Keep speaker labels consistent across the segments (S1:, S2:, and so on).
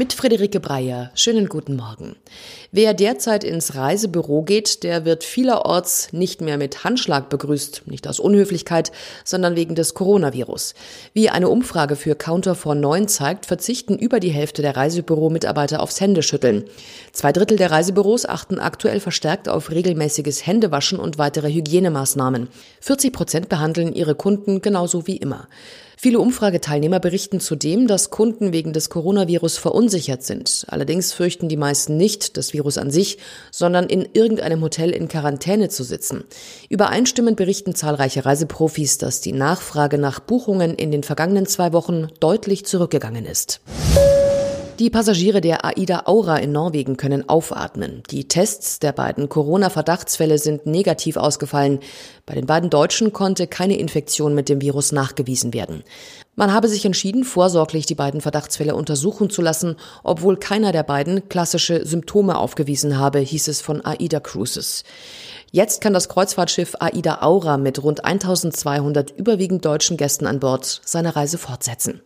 S1: Mit Friederike Breyer. Schönen guten Morgen. Wer derzeit ins Reisebüro geht, der wird vielerorts nicht mehr mit Handschlag begrüßt. Nicht aus Unhöflichkeit, sondern wegen des Coronavirus. Wie eine Umfrage für Counter for 9 zeigt, verzichten über die Hälfte der Reisebüromitarbeiter aufs Händeschütteln. Zwei Drittel der Reisebüros achten aktuell verstärkt auf regelmäßiges Händewaschen und weitere Hygienemaßnahmen. 40 Prozent behandeln ihre Kunden genauso wie immer. Viele Umfrageteilnehmer berichten zudem, dass Kunden wegen des Coronavirus verunsichert sind. Allerdings fürchten die meisten nicht das Virus an sich, sondern in irgendeinem Hotel in Quarantäne zu sitzen. Übereinstimmend berichten zahlreiche Reiseprofis, dass die Nachfrage nach Buchungen in den vergangenen zwei Wochen deutlich zurückgegangen ist. Die Passagiere der AIDA Aura in Norwegen können aufatmen. Die Tests der beiden Corona-Verdachtsfälle sind negativ ausgefallen. Bei den beiden Deutschen konnte keine Infektion mit dem Virus nachgewiesen werden. Man habe sich entschieden, vorsorglich die beiden Verdachtsfälle untersuchen zu lassen, obwohl keiner der beiden klassische Symptome aufgewiesen habe, hieß es von AIDA Cruises. Jetzt kann das Kreuzfahrtschiff AIDA Aura mit rund 1200 überwiegend deutschen Gästen an Bord seine Reise fortsetzen.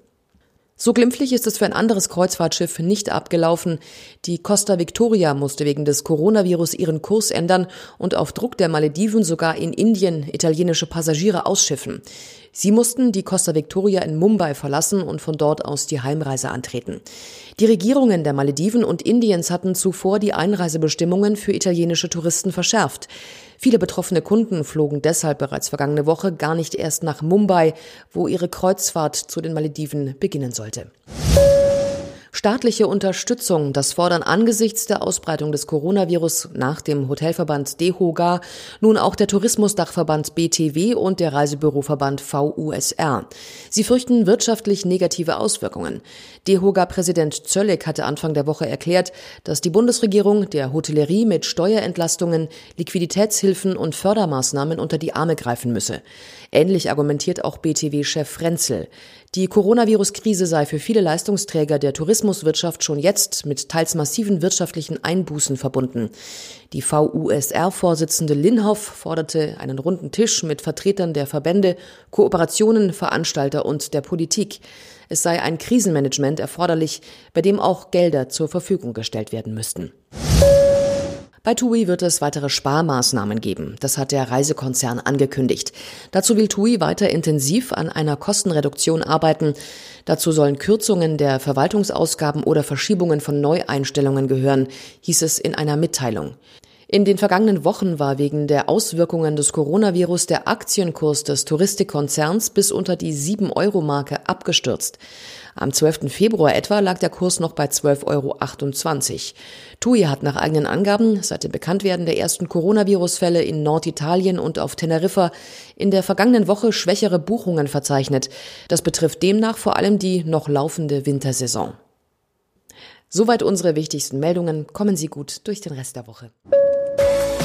S1: So glimpflich ist es für ein anderes Kreuzfahrtschiff nicht abgelaufen. Die Costa Victoria musste wegen des Coronavirus ihren Kurs ändern und auf Druck der Malediven sogar in Indien italienische Passagiere ausschiffen. Sie mussten die Costa Victoria in Mumbai verlassen und von dort aus die Heimreise antreten. Die Regierungen der Malediven und Indiens hatten zuvor die Einreisebestimmungen für italienische Touristen verschärft. Viele betroffene Kunden flogen deshalb bereits vergangene Woche gar nicht erst nach Mumbai, wo ihre Kreuzfahrt zu den Malediven beginnen sollte. Staatliche Unterstützung, das fordern angesichts der Ausbreitung des Coronavirus nach dem Hotelverband DEHOGA nun auch der Tourismusdachverband BTW und der Reisebüroverband VUSR. Sie fürchten wirtschaftlich negative Auswirkungen. DEHOGA-Präsident Zöllig hatte Anfang der Woche erklärt, dass die Bundesregierung der Hotellerie mit Steuerentlastungen, Liquiditätshilfen und Fördermaßnahmen unter die Arme greifen müsse. Ähnlich argumentiert auch BTW-Chef Frenzel. Die Coronavirus-Krise sei für viele Leistungsträger der Tourismuswirtschaft schon jetzt mit teils massiven wirtschaftlichen Einbußen verbunden. Die VUSR-Vorsitzende Linhoff forderte einen runden Tisch mit Vertretern der Verbände, Kooperationen, Veranstalter und der Politik. Es sei ein Krisenmanagement erforderlich, bei dem auch Gelder zur Verfügung gestellt werden müssten. Bei TUI wird es weitere Sparmaßnahmen geben. Das hat der Reisekonzern angekündigt. Dazu will TUI weiter intensiv an einer Kostenreduktion arbeiten. Dazu sollen Kürzungen der Verwaltungsausgaben oder Verschiebungen von Neueinstellungen gehören, hieß es in einer Mitteilung. In den vergangenen Wochen war wegen der Auswirkungen des Coronavirus der Aktienkurs des Touristikkonzerns bis unter die 7-Euro-Marke abgestürzt. Am 12. Februar etwa lag der Kurs noch bei 12,28 Euro. TUI hat nach eigenen Angaben seit dem Bekanntwerden der ersten Coronavirus-Fälle in Norditalien und auf Teneriffa in der vergangenen Woche schwächere Buchungen verzeichnet. Das betrifft demnach vor allem die noch laufende Wintersaison. Soweit unsere wichtigsten Meldungen. Kommen Sie gut durch den Rest der Woche.